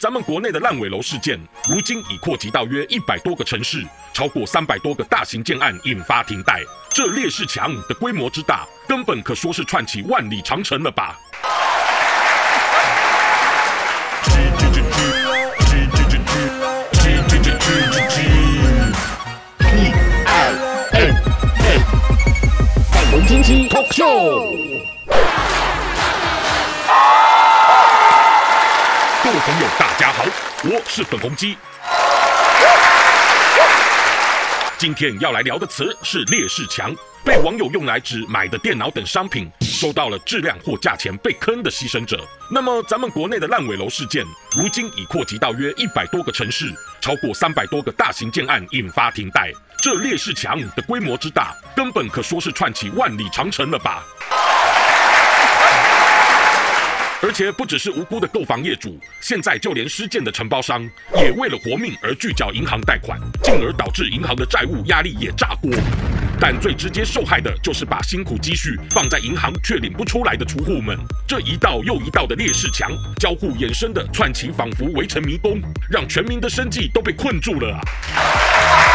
咱们国内的烂尾楼事件，如今已扩及到约一百多个城市，超过三百多个大型建案引发停贷。这劣势强的规模之大，根本可说是串起万里长城了吧？Talk Show。朋友，大家好，我是粉红鸡。今天要来聊的词是烈士墙，被网友用来指买的电脑等商品收到了质量或价钱被坑的牺牲者。那么，咱们国内的烂尾楼事件，如今已扩及到约一百多个城市，超过三百多个大型建案引发停贷。这烈士墙的规模之大，根本可说是串起万里长城了吧？而且不只是无辜的购房业主，现在就连施建的承包商也为了活命而拒缴银行贷款，进而导致银行的债务压力也炸锅。但最直接受害的就是把辛苦积蓄放在银行却领不出来的储户们。这一道又一道的烈士墙，交互衍生的串起，仿佛围城迷宫，让全民的生计都被困住了啊！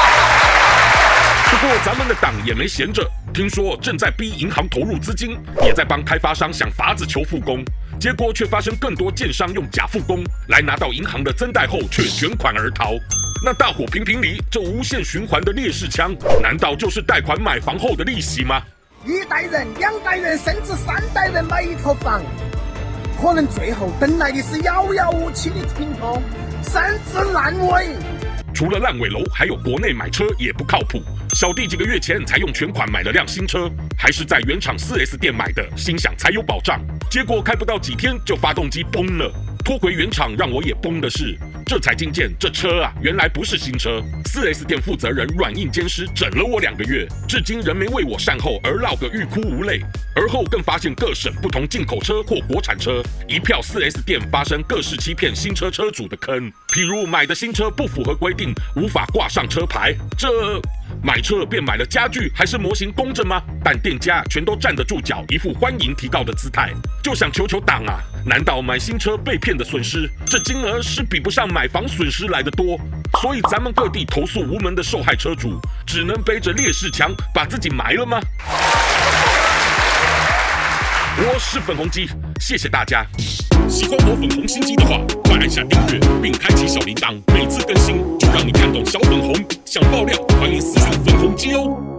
不过咱们的党也没闲着，听说正在逼银行投入资金，也在帮开发商想法子求复工。结果却发生更多建商用假复工来拿到银行的增贷后，却卷款而逃。那大伙评评理，这无限循环的劣势枪，难道就是贷款买房后的利息吗？一代人、两代人，甚至三代人买一套房，可能最后等来的是遥遥无期的停工，甚至烂尾。除了烂尾楼，还有国内买车也不靠谱。小弟几个月前才用全款买了辆新车，还是在原厂 4S 店买的，心想才有保障。结果开不到几天就发动机崩了，拖回原厂让我也崩的是，这才惊见这车啊，原来不是新车。4S 店负责人软硬兼施整了我两个月，至今仍没为我善后而落个欲哭无泪。而后更发现各省不同进口车或国产车，一票 4S 店发生各式欺骗新车车主的坑，譬如买的新车不符合规定，无法挂上车牌，这。买车便买了家具还是模型公着吗？但店家全都站得住脚，一副欢迎提告的姿态，就想求求党啊！难道买新车被骗的损失，这金额是比不上买房损失来的多？所以咱们各地投诉无门的受害车主，只能背着烈士墙把自己埋了吗？我是粉红鸡，谢谢大家。喜欢我粉红心机的话，快按下订阅并开启小铃铛，每次更新就让你看懂小粉红。想爆料，欢迎私信粉红鸡哦。